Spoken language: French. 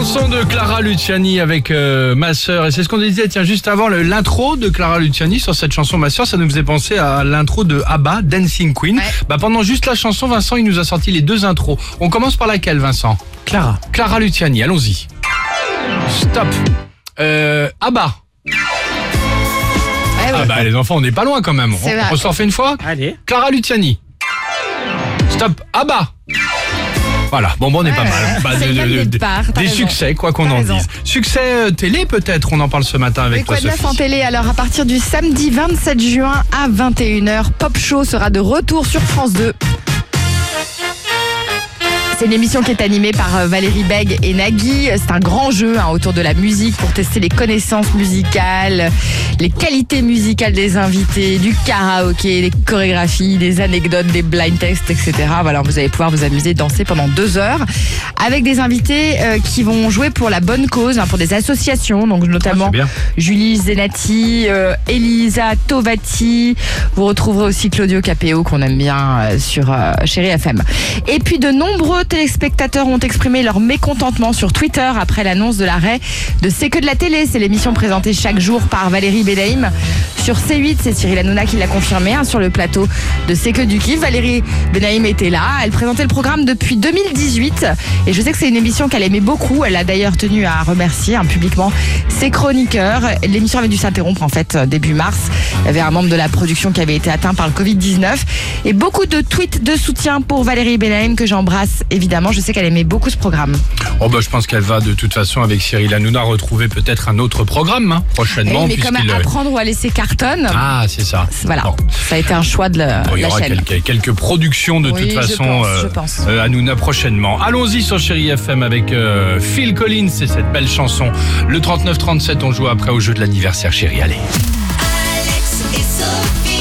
chanson de Clara Luciani avec euh, ma sœur. Et c'est ce qu'on disait, tiens, juste avant l'intro de Clara Luciani sur cette chanson Ma sœur, ça nous faisait penser à l'intro de ABBA, Dancing Queen. Ouais. Bah, pendant juste la chanson, Vincent, il nous a sorti les deux intros. On commence par laquelle, Vincent? Clara. Clara Luciani, allons-y. Stop. Euh, ABBA. Ouais, ouais. Ah bah les enfants, on n'est pas loin quand même. On, on s'en fait une fois? Allez. Clara Luciani. Stop. ABBA. Voilà, bon, bon, on est pas mal. Bah, de- de- de- des raison. succès, quoi qu'on en raison. dise. Succès euh, télé, peut-être, on en parle ce matin avec Mais quoi toi, de neuf en télé Alors, à partir du samedi 27 juin à 21h, Pop Show sera de retour sur France 2. C'est une émission qui est animée par euh, Valérie Beg et Nagui. C'est un grand jeu hein, autour de la musique pour tester les connaissances musicales, les qualités musicales des invités, du karaoké, des chorégraphies, des anecdotes, des blind tests, etc. Voilà, vous allez pouvoir vous amuser, danser pendant deux heures avec des invités euh, qui vont jouer pour la bonne cause, hein, pour des associations, donc notamment Ah. Julie Zenati, euh, Elisa Tovati. Vous retrouverez aussi Claudio Capéo qu'on aime bien euh, sur Chéri FM. Et puis de nombreux téléspectateurs ont exprimé leur mécontentement sur Twitter après l'annonce de l'arrêt de C'est que de la télé. C'est l'émission présentée chaque jour par Valérie Bedaïm sur C8. C'est Cyril Hanouna qui l'a confirmé hein, sur le plateau de C'est que du kiff. Valérie Benaïm était là. Elle présentait le programme depuis 2018 et je sais que c'est une émission qu'elle aimait beaucoup. Elle a d'ailleurs tenu à remercier hein, publiquement ses chroniqueurs. L'émission avait dû s'interrompre en fait début mars. Il y avait un membre de la production qui avait été atteint par le Covid-19 et beaucoup de tweets de soutien pour Valérie Benaïm que j'embrasse évidemment. Je sais qu'elle aimait beaucoup ce programme. Oh bah, je pense qu'elle va de toute façon avec Cyril Hanouna retrouver peut-être un autre programme hein, prochainement. Eh mais comme puisqu'il, euh, apprendre ou à laisser Ah, c'est ça. voilà, Bon. ça a été un choix de la, Bon, il y aura chaîne. quelques, quelques productions de Oui, toute je façon pense, euh, je pense. euh, Hanouna prochainement. Allons-y sur Chéri FM avec euh, Phil Collins et cette belle chanson. Le 39-37, on joue après au jeu de l'anniversaire Chéri. Allez. Alex et Sophie.